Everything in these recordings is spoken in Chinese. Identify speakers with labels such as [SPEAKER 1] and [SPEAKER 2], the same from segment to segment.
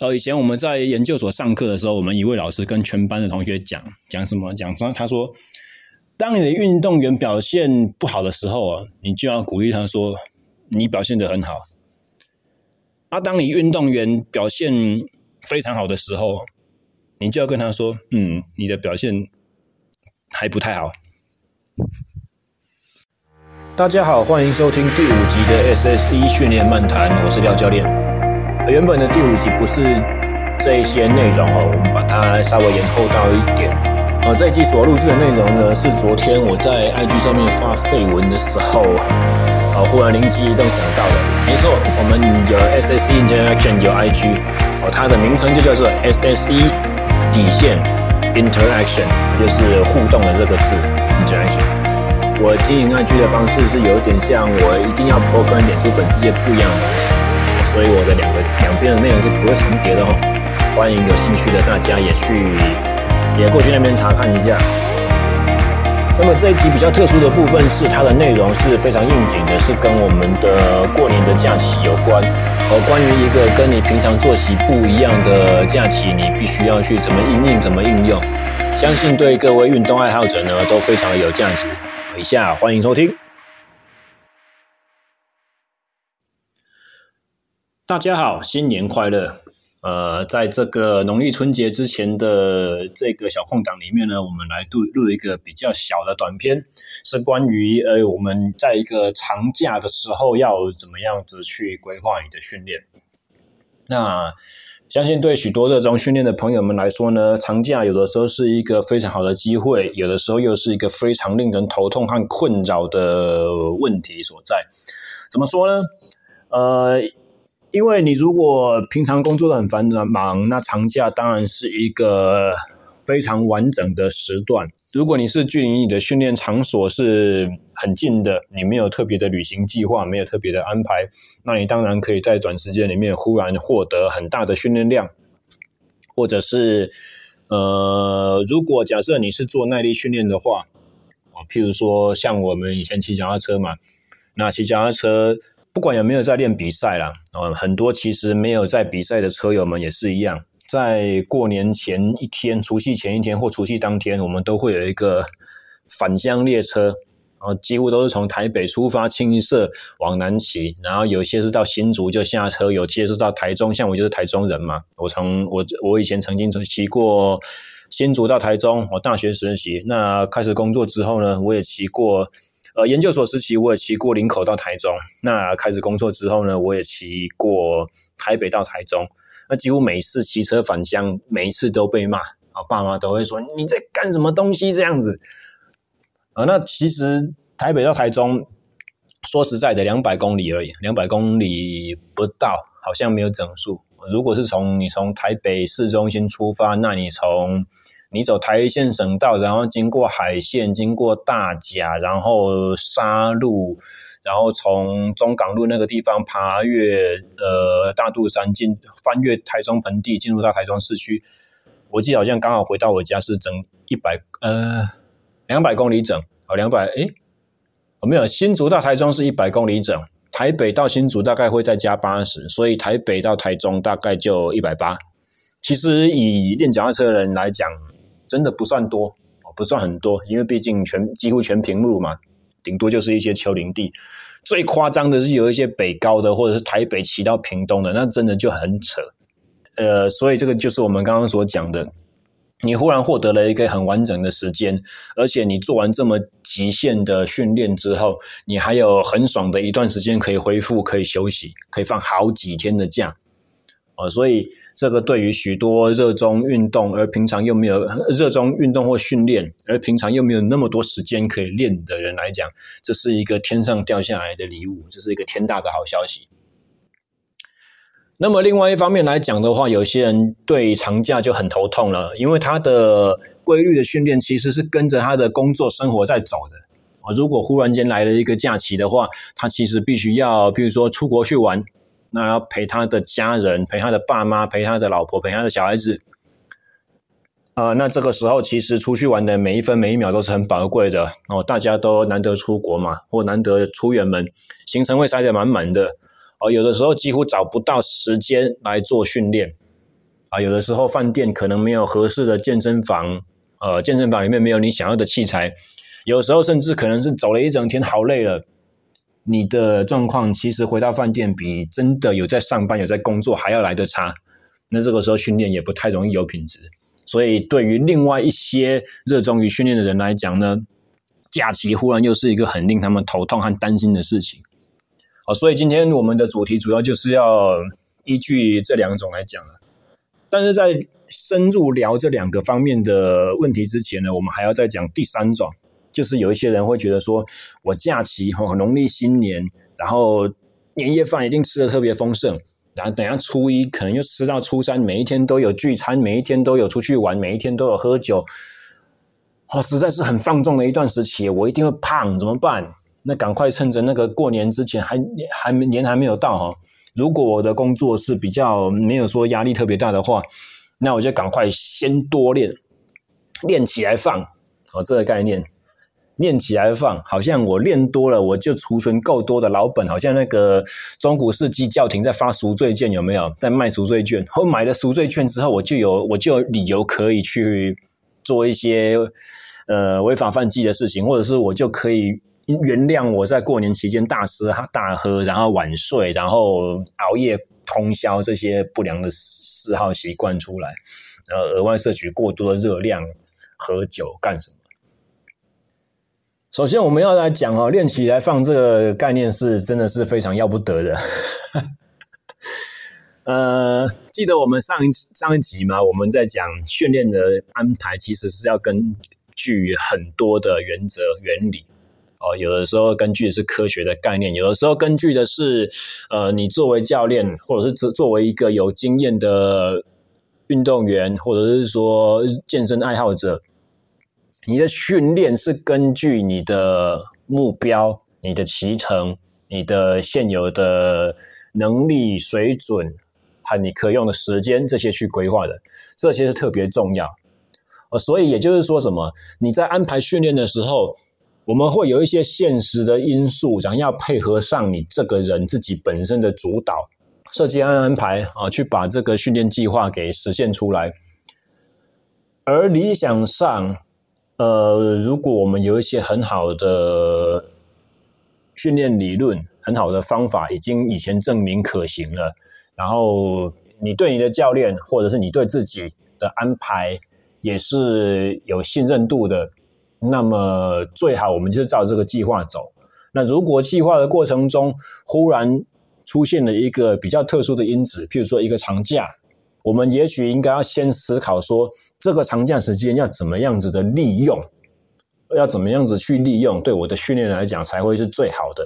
[SPEAKER 1] 呃，以前我们在研究所上课的时候，我们一位老师跟全班的同学讲讲什么？讲说他说，当你的运动员表现不好的时候啊，你就要鼓励他说，你表现得很好。啊，当你运动员表现非常好的时候，你就要跟他说，嗯，你的表现还不太好。大家好，欢迎收听第五集的 SSE 训练漫谈，我是廖教练。原本的第五集不是这一些内容哦，我们把它稍微延后到一点。啊，这一集所录制的内容呢，是昨天我在 IG 上面发废文的时候，啊，忽然灵机一动想到的。没错，我们有 SSE Interaction 有 IG，哦，它的名称就叫做 SSE 底线 Interaction，就是互动的这个字 Interaction。我经营 IG 的方式是有点像我一定要 po 跟脸书粉丝页不一样的东西。所以我的两个两边的内容是不会重叠的哦，欢迎有兴趣的大家也去也过去那边查看一下。那么这一集比较特殊的部分是它的内容是非常应景的，是跟我们的过年的假期有关。而关于一个跟你平常作息不一样的假期，你必须要去怎么应用，怎么应用，相信对各位运动爱好者呢都非常有价值。以下欢迎收听。大家好，新年快乐！呃，在这个农历春节之前的这个小空档里面呢，我们来录录一个比较小的短片，是关于呃我们在一个长假的时候要怎么样子去规划你的训练。那相信对许多热衷训练的朋友们来说呢，长假有的时候是一个非常好的机会，有的时候又是一个非常令人头痛和困扰的问题所在。怎么说呢？呃。因为你如果平常工作的很繁忙，那长假当然是一个非常完整的时段。如果你是距离你的训练场所是很近的，你没有特别的旅行计划，没有特别的安排，那你当然可以在短时间里面忽然获得很大的训练量。或者是，呃，如果假设你是做耐力训练的话，啊，譬如说像我们以前骑脚踏车嘛，那骑脚踏车。不管有没有在练比赛啦，呃，很多其实没有在比赛的车友们也是一样，在过年前一天、除夕前一天或除夕当天，我们都会有一个返乡列车，然后几乎都是从台北出发，清一色往南骑，然后有些是到新竹就下车，有些是到台中，像我就是台中人嘛，我从我我以前曾经曾骑过新竹到台中，我大学实习，那开始工作之后呢，我也骑过。呃，研究所时期我也骑过林口到台中，那开始工作之后呢，我也骑过台北到台中，那几乎每次骑车返乡，每一次都被骂，啊，爸妈都会说你在干什么东西这样子，啊，那其实台北到台中，说实在的，两百公里而已，两百公里不到，好像没有整数。如果是从你从台北市中心出发，那你从你走台一线省道，然后经过海线，经过大甲，然后沙路，然后从中港路那个地方爬越呃大肚山进，翻越台中盆地，进入到台中市区。我记得好像刚好回到我家是整一百呃两百公里整，哦两百诶，我没有新竹到台中是一百公里整，台北到新竹大概会再加八十，所以台北到台中大概就一百八。其实以练脚踏车的人来讲。真的不算多，不算很多，因为毕竟全几乎全平路嘛，顶多就是一些丘陵地。最夸张的是有一些北高的，或者是台北骑到屏东的，那真的就很扯。呃，所以这个就是我们刚刚所讲的，你忽然获得了一个很完整的时间，而且你做完这么极限的训练之后，你还有很爽的一段时间可以恢复，可以休息，可以放好几天的假。所以这个对于许多热衷运动而平常又没有热衷运动或训练，而平常又没有那么多时间可以练的人来讲，这是一个天上掉下来的礼物，这是一个天大的好消息。那么另外一方面来讲的话，有些人对长假就很头痛了，因为他的规律的训练其实是跟着他的工作生活在走的。啊，如果忽然间来了一个假期的话，他其实必须要，比如说出国去玩。那要陪他的家人，陪他的爸妈，陪他的老婆，陪他的小孩子。呃，那这个时候其实出去玩的每一分每一秒都是很宝贵的哦。大家都难得出国嘛，或难得出远门，行程会塞得满满的哦。有的时候几乎找不到时间来做训练啊，有的时候饭店可能没有合适的健身房，呃，健身房里面没有你想要的器材，有时候甚至可能是走了一整天，好累了。你的状况其实回到饭店比真的有在上班、有在工作还要来得差。那这个时候训练也不太容易有品质。所以对于另外一些热衷于训练的人来讲呢，假期忽然又是一个很令他们头痛和担心的事情。好，所以今天我们的主题主要就是要依据这两种来讲了。但是在深入聊这两个方面的问题之前呢，我们还要再讲第三种。就是有一些人会觉得说，我假期哈，农历新年，然后年夜饭一定吃的特别丰盛，然后等下初一可能又吃到初三，每一天都有聚餐，每一天都有出去玩，每一天都有喝酒，哦，实在是很放纵的一段时期，我一定会胖，怎么办？那赶快趁着那个过年之前还还没年还没有到哈，如果我的工作是比较没有说压力特别大的话，那我就赶快先多练，练起来放，哦，这个概念。练起来放，好像我练多了，我就储存够多的老本，好像那个中古世纪教廷在发赎罪券，有没有在卖赎罪券？我买了赎罪券之后，我就有我就有理由可以去做一些呃违法犯纪的事情，或者是我就可以原谅我在过年期间大吃大喝，然后晚睡，然后熬夜通宵这些不良的嗜好习惯出来，然后额外摄取过多的热量，喝酒干什么？首先，我们要来讲哦，练起来放这个概念是真的是非常要不得的。呃，记得我们上一上一集嘛，我们在讲训练的安排，其实是要根据很多的原则原理哦。有的时候根据的是科学的概念，有的时候根据的是呃，你作为教练，或者是作作为一个有经验的运动员，或者是说健身爱好者。你的训练是根据你的目标、你的骑程、你的现有的能力水准和你可用的时间这些去规划的，这些是特别重要。呃，所以也就是说，什么？你在安排训练的时候，我们会有一些现实的因素，然后要配合上你这个人自己本身的主导设计安安排啊，去把这个训练计划给实现出来。而理想上，呃，如果我们有一些很好的训练理论、很好的方法，已经以前证明可行了，然后你对你的教练或者是你对自己的安排也是有信任度的，那么最好我们就照这个计划走。那如果计划的过程中忽然出现了一个比较特殊的因子，譬如说一个长假，我们也许应该要先思考说，这个长假时间要怎么样子的利用，要怎么样子去利用，对我的训练来讲才会是最好的。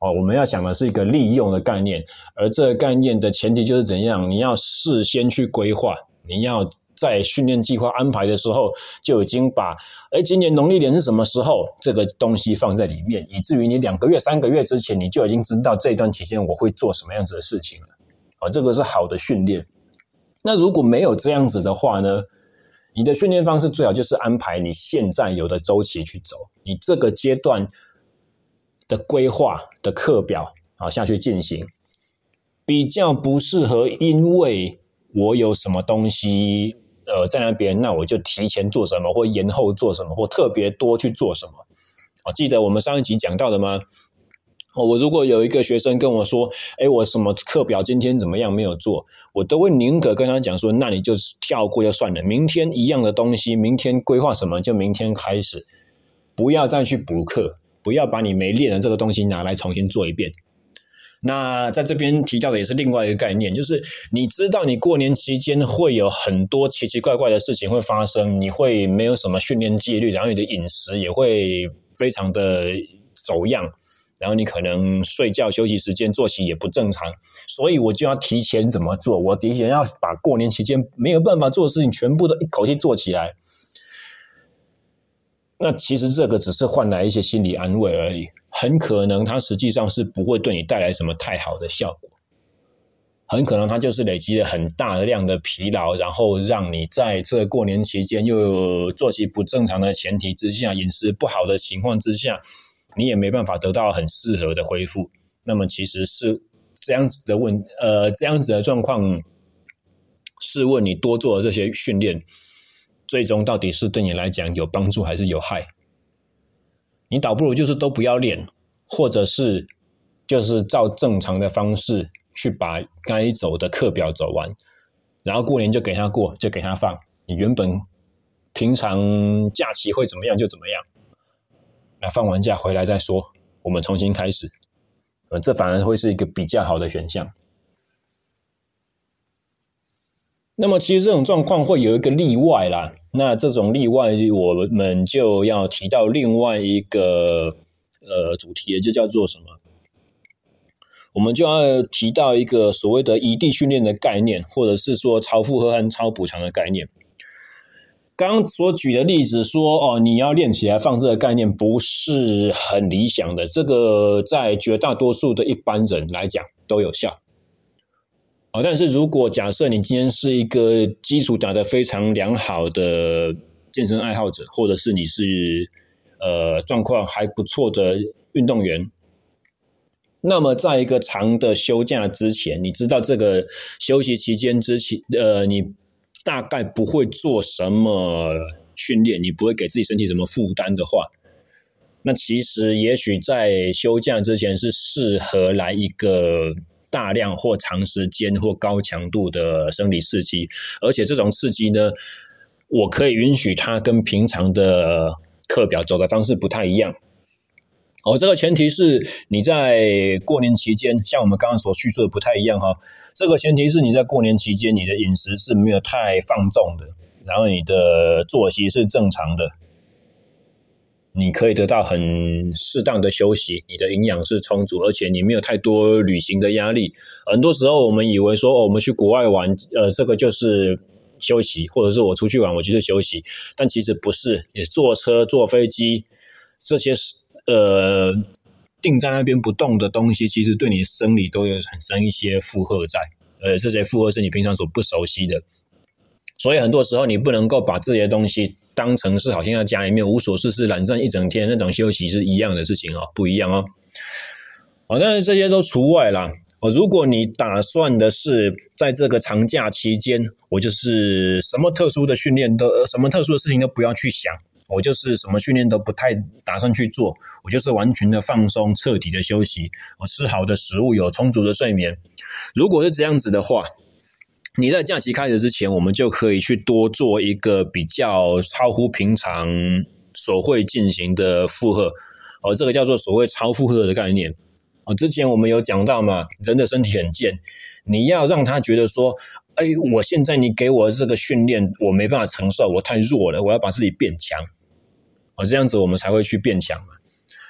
[SPEAKER 1] 哦，我们要想的是一个利用的概念，而这个概念的前提就是怎样？你要事先去规划，你要在训练计划安排的时候就已经把，哎，今年农历年是什么时候？这个东西放在里面，以至于你两个月、三个月之前你就已经知道这段期间我会做什么样子的事情了。哦，这个是好的训练。那如果没有这样子的话呢？你的训练方式最好就是安排你现在有的周期去走，你这个阶段的规划的课表啊下去进行，比较不适合。因为我有什么东西呃在那边，那我就提前做什么，或延后做什么，或特别多去做什么。啊，记得我们上一集讲到的吗？哦我如果有一个学生跟我说：“诶，我什么课表今天怎么样没有做？”我都会宁可跟他讲说：“那你就跳过就算了，明天一样的东西，明天规划什么就明天开始，不要再去补课，不要把你没练的这个东西拿来重新做一遍。”那在这边提到的也是另外一个概念，就是你知道你过年期间会有很多奇奇怪怪的事情会发生，你会没有什么训练纪律，然后你的饮食也会非常的走样。然后你可能睡觉休息时间作息也不正常，所以我就要提前怎么做？我提前要把过年期间没有办法做的事情全部都一口气做起来。那其实这个只是换来一些心理安慰而已，很可能它实际上是不会对你带来什么太好的效果。很可能它就是累积了很大量的疲劳，然后让你在这过年期间又有作息不正常的前提之下，饮食不好的情况之下。你也没办法得到很适合的恢复，那么其实是这样子的问，呃，这样子的状况试问你多做的这些训练，最终到底是对你来讲有帮助还是有害？你倒不如就是都不要练，或者是就是照正常的方式去把该走的课表走完，然后过年就给他过，就给他放。你原本平常假期会怎么样就怎么样，放完假回来再说，我们重新开始。呃，这反而会是一个比较好的选项。那么，其实这种状况会有一个例外啦。那这种例外，我们就要提到另外一个呃主题，就叫做什么？我们就要提到一个所谓的移地训练的概念，或者是说超负荷和超补偿的概念。刚刚所举的例子说，哦，你要练起来放这个概念不是很理想的。这个在绝大多数的一般人来讲都有效。哦，但是如果假设你今天是一个基础打得非常良好的健身爱好者，或者是你是呃状况还不错的运动员，那么在一个长的休假之前，你知道这个休息期间之前，呃，你大概不会做什么训练，你不会给自己身体什么负担的话，那其实也许在休假之前是适合来一个。大量或长时间或高强度的生理刺激，而且这种刺激呢，我可以允许它跟平常的课表走的方式不太一样。哦，这个前提是你在过年期间，像我们刚刚所叙述的不太一样哈。这个前提是你在过年期间，你的饮食是没有太放纵的，然后你的作息是正常的。你可以得到很适当的休息，你的营养是充足，而且你没有太多旅行的压力。很多时候我们以为说，哦，我们去国外玩，呃，这个就是休息，或者是我出去玩，我就是休息。但其实不是，你坐车、坐飞机这些呃定在那边不动的东西，其实对你生理都有产生一些负荷在，呃，这些负荷是你平常所不熟悉的。所以很多时候你不能够把这些东西。当成是好像在家里面无所事事懒散一整天那种休息是一样的事情哦，不一样哦。哦，但是这些都除外啦。哦，如果你打算的是在这个长假期间，我就是什么特殊的训练都，什么特殊的事情都不要去想，我就是什么训练都不太打算去做，我就是完全的放松，彻底的休息，我吃好的食物，有充足的睡眠。如果是这样子的话。你在假期开始之前，我们就可以去多做一个比较超乎平常所会进行的负荷，而，这个叫做所谓超负荷的概念。哦，之前我们有讲到嘛，人的身体很贱，你要让他觉得说，哎，我现在你给我这个训练，我没办法承受，我太弱了，我要把自己变强，哦，这样子我们才会去变强嘛。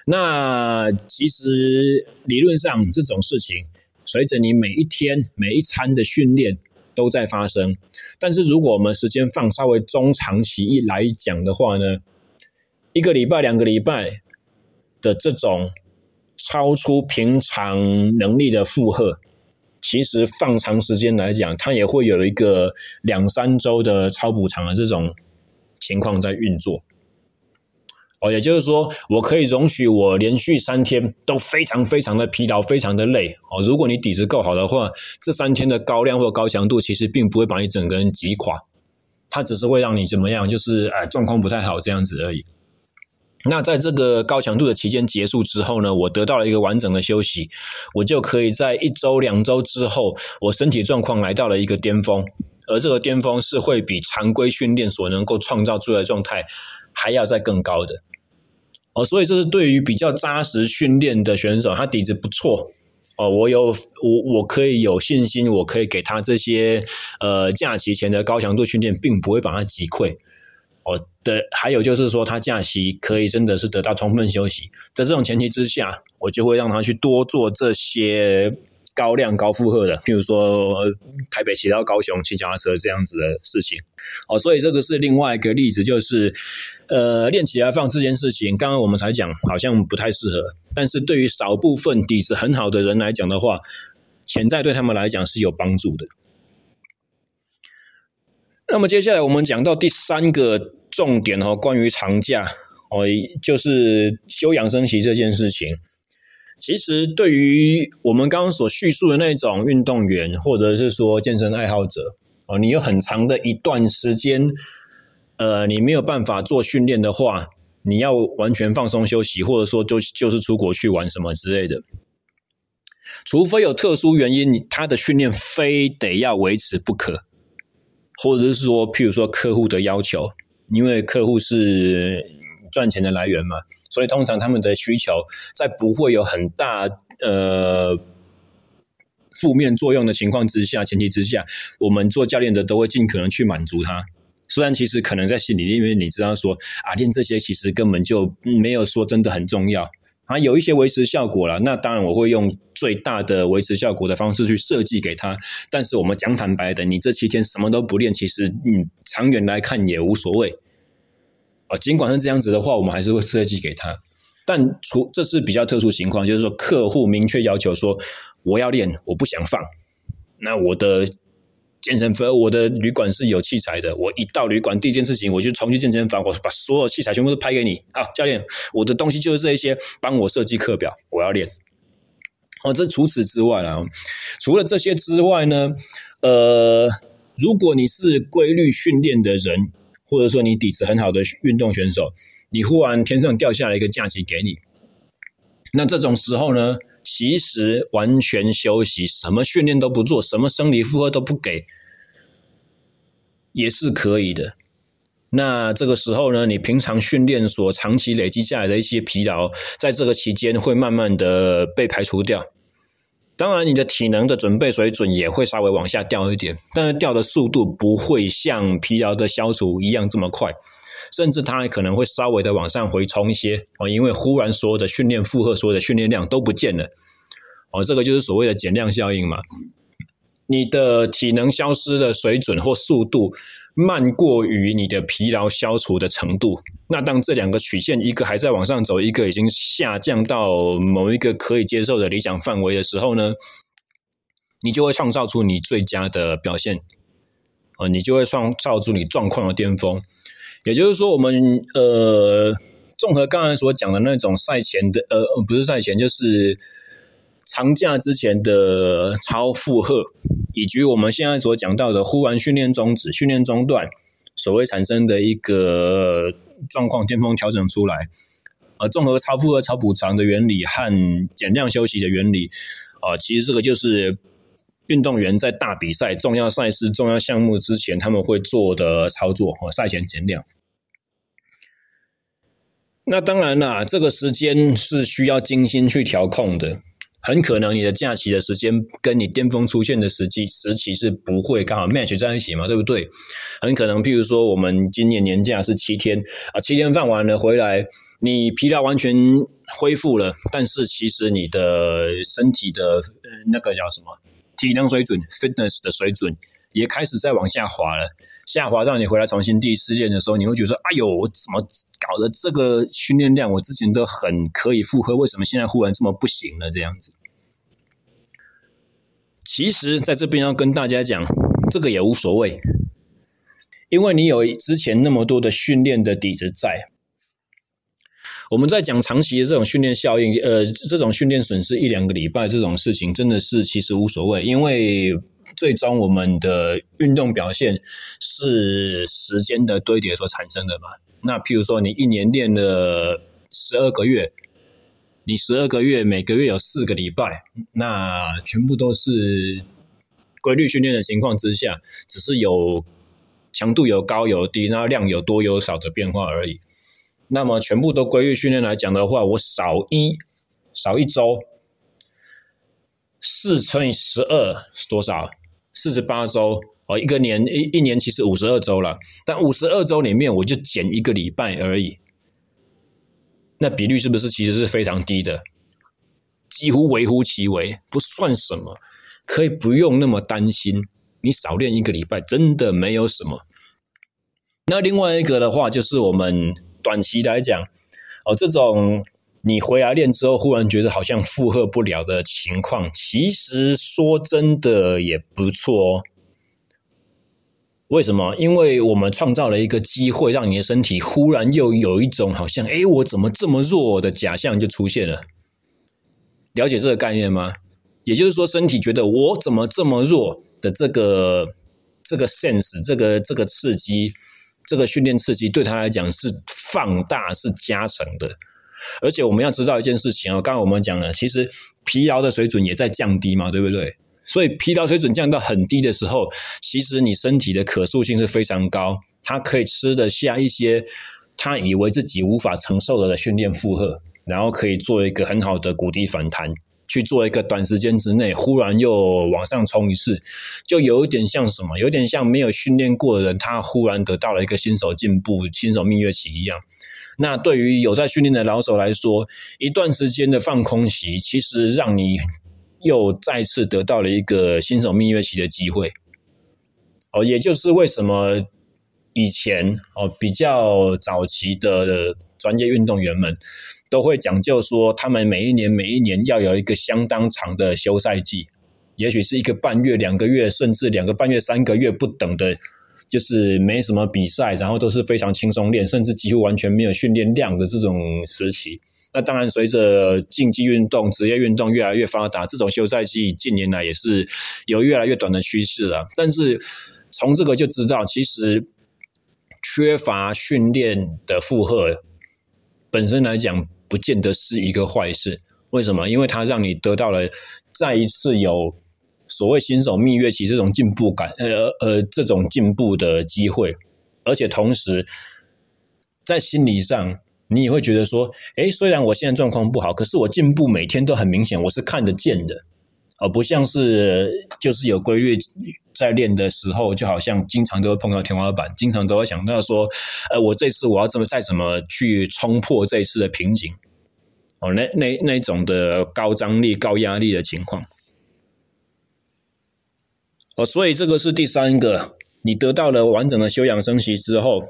[SPEAKER 1] 那其实理论上这种事情，随着你每一天每一餐的训练。都在发生，但是如果我们时间放稍微中长期一来讲的话呢，一个礼拜、两个礼拜的这种超出平常能力的负荷，其实放长时间来讲，它也会有一个两三周的超补偿的这种情况在运作。哦，也就是说，我可以容许我连续三天都非常非常的疲劳，非常的累。哦，如果你底子够好的话，这三天的高量或高强度，其实并不会把你整个人击垮，它只是会让你怎么样，就是哎，状况不太好这样子而已。那在这个高强度的期间结束之后呢，我得到了一个完整的休息，我就可以在一周、两周之后，我身体状况来到了一个巅峰，而这个巅峰是会比常规训练所能够创造出来的状态还要再更高的。哦，所以这是对于比较扎实训练的选手，他底子不错哦。我有我我可以有信心，我可以给他这些呃假期前的高强度训练，并不会把他击溃。哦的，还有就是说，他假期可以真的是得到充分休息。在这种前提之下，我就会让他去多做这些。高量高负荷的，譬如说台北骑到高雄骑脚踏车这样子的事情，哦，所以这个是另外一个例子，就是呃练起来放这件事情，刚刚我们才讲好像不太适合，但是对于少部分底子很好的人来讲的话，潜在对他们来讲是有帮助的。那么接下来我们讲到第三个重点哦，关于长假哦，就是休养生息这件事情。其实，对于我们刚刚所叙述的那种运动员，或者是说健身爱好者，哦，你有很长的一段时间，呃，你没有办法做训练的话，你要完全放松休息，或者说就就是出国去玩什么之类的。除非有特殊原因，他的训练非得要维持不可，或者是说，譬如说客户的要求，因为客户是赚钱的来源嘛，所以通常他们的需求在不会有很大呃负面作用的情况之下，前提之下，我们做教练的都会尽可能去满足他。虽然其实可能在心里，因为你知道说啊，练这些其实根本就没有说真的很重要。啊，有一些维持效果了，那当然我会用最大的维持效果的方式去设计给他。但是我们讲坦白的，你这七天什么都不练，其实嗯，长远来看也无所谓。啊，尽管是这样子的话，我们还是会设计给他。但除这是比较特殊情况，就是说客户明确要求说我要练，我不想放，那我的。健身房，我的旅馆是有器材的。我一到旅馆，第一件事情我就冲去健身房，我把所有器材全部都拍给你啊，教练，我的东西就是这一些，帮我设计课表，我要练。哦，这除此之外啊，除了这些之外呢，呃，如果你是规律训练的人，或者说你底子很好的运动选手，你忽然天上掉下来一个假期给你，那这种时候呢？其实完全休息，什么训练都不做，什么生理负荷都不给，也是可以的。那这个时候呢，你平常训练所长期累积下来的一些疲劳，在这个期间会慢慢的被排除掉。当然，你的体能的准备水准也会稍微往下掉一点，但是掉的速度不会像疲劳的消除一样这么快。甚至它还可能会稍微的往上回冲一些哦，因为忽然所有的训练负荷、所有的训练量都不见了哦，这个就是所谓的减量效应嘛。你的体能消失的水准或速度慢过于你的疲劳消除的程度，那当这两个曲线一个还在往上走，一个已经下降到某一个可以接受的理想范围的时候呢，你就会创造出你最佳的表现哦，你就会创造出你状况的巅峰。也就是说，我们呃，综合刚才所讲的那种赛前的呃，不是赛前，就是长假之前的超负荷，以及我们现在所讲到的忽然训练终止、训练中断，所谓产生的一个状况巅峰调整出来，呃，综合超负荷、超补偿的原理和减量休息的原理，啊、其实这个就是。运动员在大比赛、重要赛事、重要项目之前，他们会做的操作和赛前减量。那当然啦，这个时间是需要精心去调控的。很可能你的假期的时间跟你巅峰出现的时机时期是不会刚好 match 在一起嘛，对不对？很可能，譬如说，我们今年年假是七天啊，七天放完了回来，你疲劳完全恢复了，但是其实你的身体的那个叫什么？体能水准，fitness 的水准也开始在往下滑了。下滑到你回来重新第一次练的时候，你会觉得：“哎呦，我怎么搞的这个训练量？我之前都很可以负荷，为什么现在忽然这么不行了？”这样子。其实，在这边要跟大家讲，这个也无所谓，因为你有之前那么多的训练的底子在。我们在讲长期的这种训练效应，呃，这种训练损失一两个礼拜这种事情，真的是其实无所谓，因为最终我们的运动表现是时间的堆叠所产生的嘛。那譬如说，你一年练了十二个月，你十二个月每个月有四个礼拜，那全部都是规律训练的情况之下，只是有强度有高有低，然后量有多有少的变化而已。那么全部都规律训练来讲的话，我少一少一周，四乘以十二是多少？四十八周哦，一个年一一年其实五十二周了，但五十二周里面我就减一个礼拜而已，那比率是不是其实是非常低的？几乎微乎其微，不算什么，可以不用那么担心。你少练一个礼拜真的没有什么。那另外一个的话就是我们。短期来讲，哦，这种你回来练之后，忽然觉得好像负荷不了的情况，其实说真的也不错哦。为什么？因为我们创造了一个机会，让你的身体忽然又有一种好像，诶，我怎么这么弱的假象就出现了。了解这个概念吗？也就是说，身体觉得我怎么这么弱的这个这个 sense，这个这个刺激，这个训练刺激对他来讲是放大、是加成的。而且我们要知道一件事情哦，刚刚我们讲了，其实疲劳的水准也在降低嘛，对不对？所以疲劳水准降到很低的时候，其实你身体的可塑性是非常高，它可以吃得下一些他以为自己无法承受的训练负荷，然后可以做一个很好的谷底反弹，去做一个短时间之内忽然又往上冲一次，就有一点像什么？有点像没有训练过的人，他忽然得到了一个新手进步、新手蜜月期一样。那对于有在训练的老手来说，一段时间的放空期，其实让你。又再次得到了一个新手蜜月期的机会，哦，也就是为什么以前哦比较早期的专业运动员们都会讲究说，他们每一年每一年要有一个相当长的休赛季，也许是一个半月、两个月，甚至两个半月、三个月不等的，就是没什么比赛，然后都是非常轻松练，甚至几乎完全没有训练量的这种时期。那当然，随着竞技运动、职业运动越来越发达，这种休赛季近年来也是有越来越短的趋势了。但是从这个就知道，其实缺乏训练的负荷本身来讲，不见得是一个坏事。为什么？因为它让你得到了再一次有所谓新手蜜月期这种进步感，呃呃，这种进步的机会，而且同时在心理上。你也会觉得说，诶，虽然我现在状况不好，可是我进步每天都很明显，我是看得见的，而不像是就是有规律在练的时候，就好像经常都会碰到天花板，经常都会想到说，呃，我这次我要怎么再怎么去冲破这一次的瓶颈，哦，那那那种的高张力、高压力的情况，哦，所以这个是第三个，你得到了完整的休养生息之后。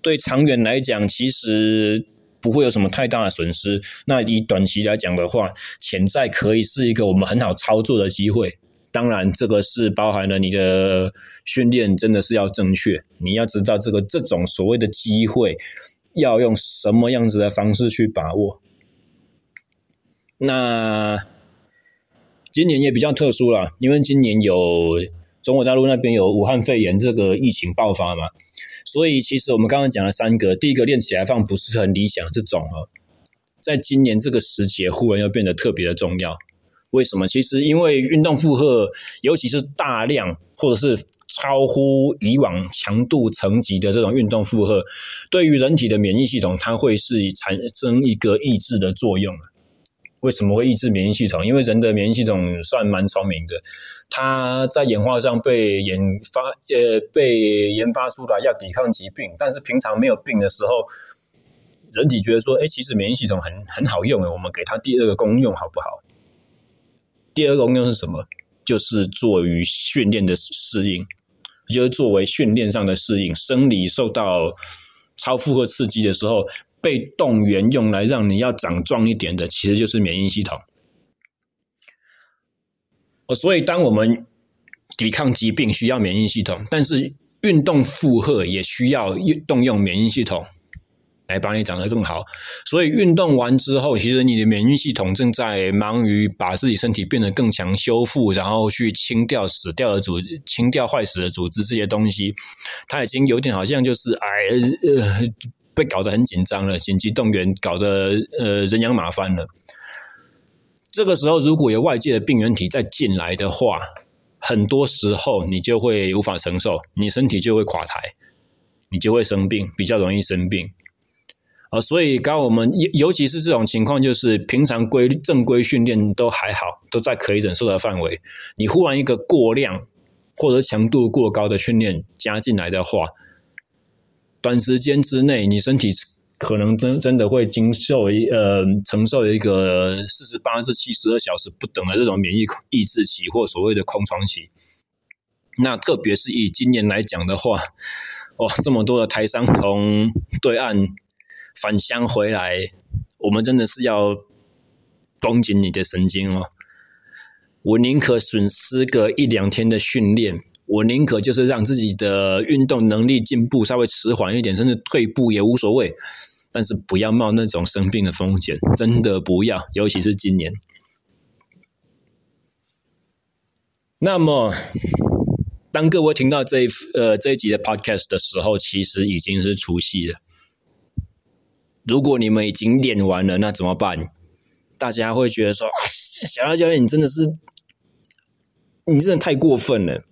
[SPEAKER 1] 对长远来讲，其实不会有什么太大的损失。那以短期来讲的话，潜在可以是一个我们很好操作的机会。当然，这个是包含了你的训练真的是要正确。你要知道这个这种所谓的机会，要用什么样子的方式去把握。那今年也比较特殊了，因为今年有中国大陆那边有武汉肺炎这个疫情爆发嘛。所以，其实我们刚刚讲了三个，第一个练起来放不是很理想，这种哦，在今年这个时节，忽然又变得特别的重要。为什么？其实因为运动负荷，尤其是大量或者是超乎以往强度层级的这种运动负荷，对于人体的免疫系统，它会是产生一个抑制的作用。为什么会抑制免疫系统？因为人的免疫系统算蛮聪明的，它在演化上被研发，呃，被研发出来要抵抗疾病。但是平常没有病的时候，人体觉得说，哎，其实免疫系统很很好用，我们给它第二个功用好不好？第二个功用是什么？就是作于训练的适应，就是作为训练上的适应，生理受到超负荷刺激的时候。被动员用来让你要长壮一点的，其实就是免疫系统。哦，所以当我们抵抗疾病需要免疫系统，但是运动负荷也需要动用免疫系统来帮你长得更好。所以运动完之后，其实你的免疫系统正在忙于把自己身体变得更强、修复，然后去清掉死掉的组、清掉坏死的组织这些东西。它已经有点好像就是哎呃。被搞得很紧张了，紧急动员搞得呃人仰马翻了。这个时候，如果有外界的病原体再进来的话，很多时候你就会无法承受，你身体就会垮台，你就会生病，比较容易生病。啊，所以刚刚我们尤尤其是这种情况，就是平常规正规训练都还好，都在可以忍受的范围，你忽然一个过量或者强度过高的训练加进来的话。短时间之内，你身体可能真真的会经受一呃承受一个四十八至七十二小时不等的这种免疫抑制期或所谓的空窗期。那特别是以今年来讲的话，哇，这么多的台商从对岸返乡回来，我们真的是要绷紧你的神经哦。我宁可损失个一两天的训练。我宁可就是让自己的运动能力进步稍微迟缓一点，甚至退步也无所谓，但是不要冒那种生病的风险，真的不要，尤其是今年。那么当各位听到这一呃这一集的 podcast 的时候，其实已经是除夕了。如果你们已经练完了，那怎么办？大家会觉得说啊，小赖教练，你真的是，你真的太过分了。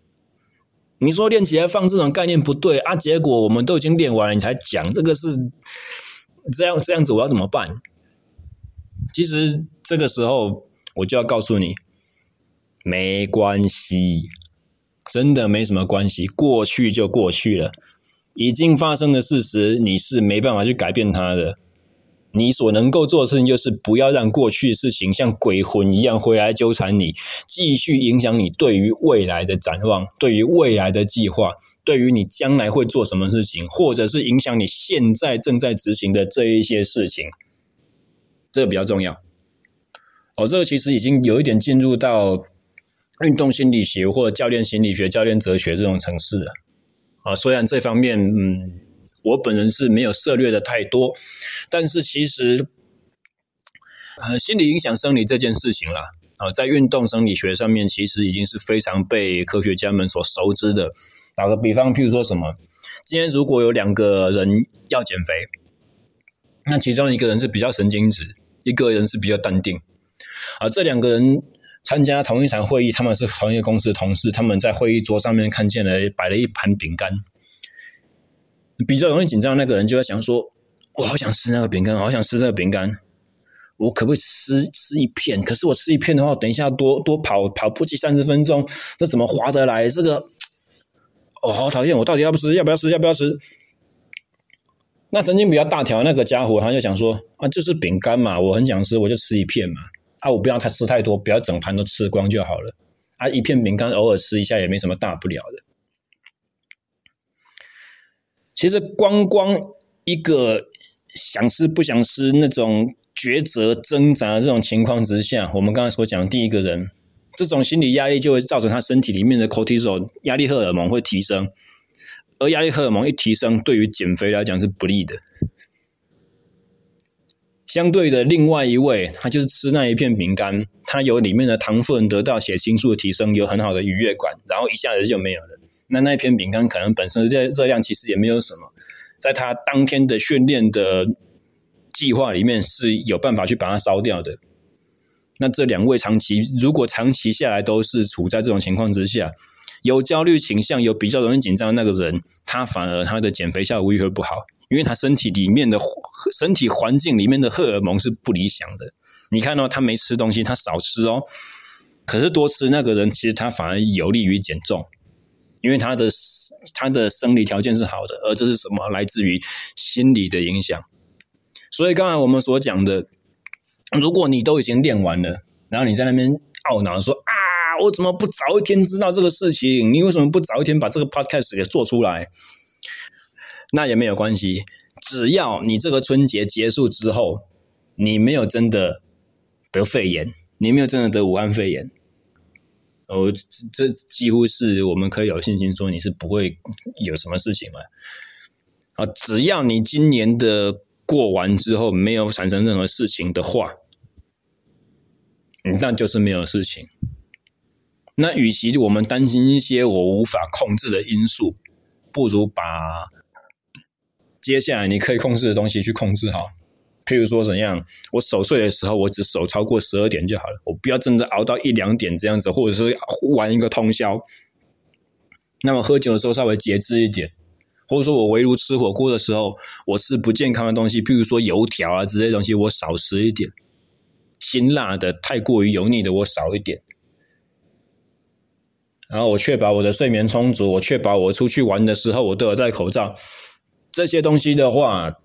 [SPEAKER 1] 你说练起来放这种概念不对啊，结果我们都已经练完了，你才讲这个是这样这样子，我要怎么办？其实这个时候我就要告诉你，没关系，真的没什么关系，过去就过去了，已经发生的事实，你是没办法去改变它的。你所能够做的事情，就是不要让过去的事情像鬼魂一样回来纠缠你，继续影响你对于未来的展望，对于未来的计划，对于你将来会做什么事情，或者是影响你现在正在执行的这一些事情，这个比较重要。哦，这个其实已经有一点进入到运动心理学或者教练心理学、教练哲学这种层次了。啊，虽然这方面，嗯。我本人是没有涉猎的太多，但是其实，呃，心理影响生理这件事情啦，啊，在运动生理学上面，其实已经是非常被科学家们所熟知的。打个比方，譬如说什么，今天如果有两个人要减肥，那其中一个人是比较神经质，一个人是比较淡定，啊，这两个人参加同一场会议，他们是同一个公司的同事，他们在会议桌上面看见了摆了一盘饼干。比较容易紧张那个人就在想说：“我好想吃那个饼干，好想吃这个饼干，我可不可以吃吃一片？可是我吃一片的话，等一下多多跑跑步机三十分钟，这怎么划得来？这个，哦，好讨厌！我到底要不吃？要不要吃？要不要吃？”那神经比较大条那个家伙，他就想说：“啊，就是饼干嘛，我很想吃，我就吃一片嘛。啊，我不要他吃太多，不要整盘都吃光就好了。啊，一片饼干偶尔吃一下也没什么大不了的。”其实，光光一个想吃不想吃那种抉择挣扎这种情况之下，我们刚才所讲第一个人，这种心理压力就会造成他身体里面的 cortisol 压力荷尔蒙会提升，而压力荷尔蒙一提升，对于减肥来讲是不利的。相对的，另外一位他就是吃那一片饼干，他有里面的糖分得到血清素的提升，有很好的愉悦感，然后一下子就没有了。那那片饼干可能本身热热量其实也没有什么，在他当天的训练的计划里面是有办法去把它烧掉的。那这两位长期如果长期下来都是处在这种情况之下，有焦虑倾向、有比较容易紧张的那个人，他反而他的减肥效果会不好，因为他身体里面的身体环境里面的荷尔蒙是不理想的。你看到他没吃东西，他少吃哦，可是多吃那个人其实他反而有利于减重。因为他的他的生理条件是好的，而这是什么？来自于心理的影响。所以刚才我们所讲的，如果你都已经练完了，然后你在那边懊恼说啊，我怎么不早一天知道这个事情？你为什么不早一天把这个 podcast 给做出来？那也没有关系，只要你这个春节结束之后，你没有真的得肺炎，你没有真的得武汉肺炎。哦，这几乎是我们可以有信心说你是不会有什么事情嘛。啊，只要你今年的过完之后没有产生任何事情的话，那就是没有事情。那与其我们担心一些我无法控制的因素，不如把接下来你可以控制的东西去控制好。譬如说怎样，我守岁的时候，我只守超过十二点就好了，我不要真的熬到一两点这样子，或者是玩一个通宵。那么喝酒的时候稍微节制一点，或者说我围炉吃火锅的时候，我吃不健康的东西，譬如说油条啊之类的东西，我少吃一点。辛辣的、太过于油腻的，我少一点。然后我确保我的睡眠充足，我确保我出去玩的时候我都有戴口罩。这些东西的话。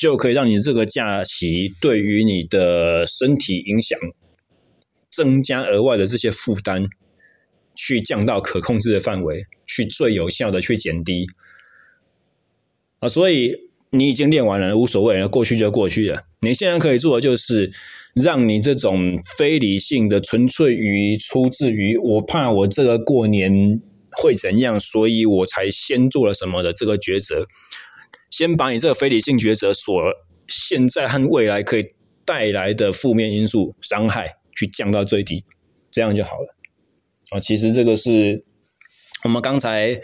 [SPEAKER 1] 就可以让你这个假期对于你的身体影响增加额外的这些负担，去降到可控制的范围，去最有效的去减低啊！所以你已经练完了，无所谓了，过去就过去了。你现在可以做的就是，让你这种非理性的、纯粹于出自于我怕我这个过年会怎样，所以我才先做了什么的这个抉择。先把你这个非理性抉择所现在和未来可以带来的负面因素伤害去降到最低，这样就好了啊！其实这个是我们刚才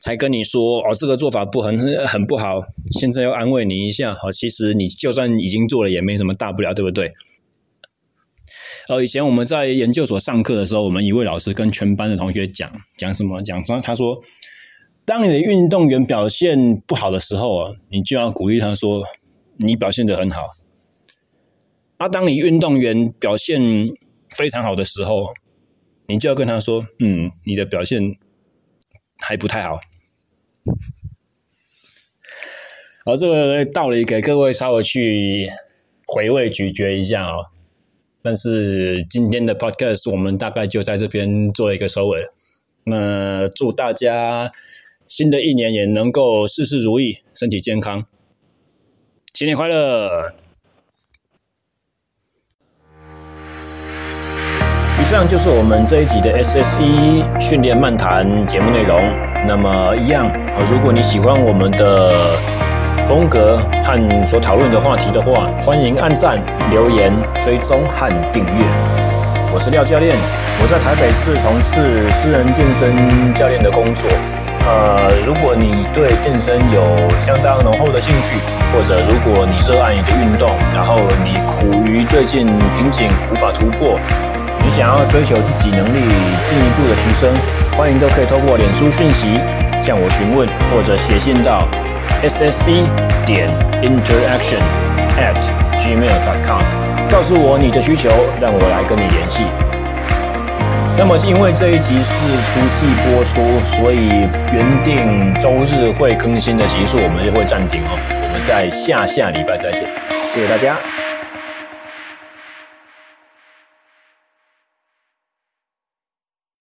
[SPEAKER 1] 才跟你说哦，这个做法不很很不好，现在要安慰你一下。好，其实你就算已经做了，也没什么大不了，对不对？呃，以前我们在研究所上课的时候，我们一位老师跟全班的同学讲讲什么？讲说他说，当你的运动员表现不好的时候啊，你就要鼓励他说，你表现得很好。啊，当你运动员表现非常好的时候，你就要跟他说，嗯，你的表现。还不太好，好，这个道理给各位稍微去回味咀嚼一下哦。但是今天的 podcast 我们大概就在这边做了一个收尾。那祝大家新的一年也能够事事如意，身体健康，新年快乐！以上就是我们这一集的 SSE 训练漫谈节目内容。那么一样，如果你喜欢我们的风格和所讨论的话题的话，欢迎按赞、留言、追踪和订阅。我是廖教练，我在台北市从事私人健身教练的工作。呃，如果你对健身有相当浓厚的兴趣，或者如果你热爱你的运动，然后你苦于最近瓶颈无法突破。你想要追求自己能力进一步的提升，欢迎都可以透过脸书讯息向我询问，或者写信到 s s c 点 interaction at gmail dot com，告诉我你的需求，让我来跟你联系。那么，因为这一集是除夕播出，所以原定周日会更新的集数，我们就会暂停哦。我们在下下礼拜再见，谢谢大家。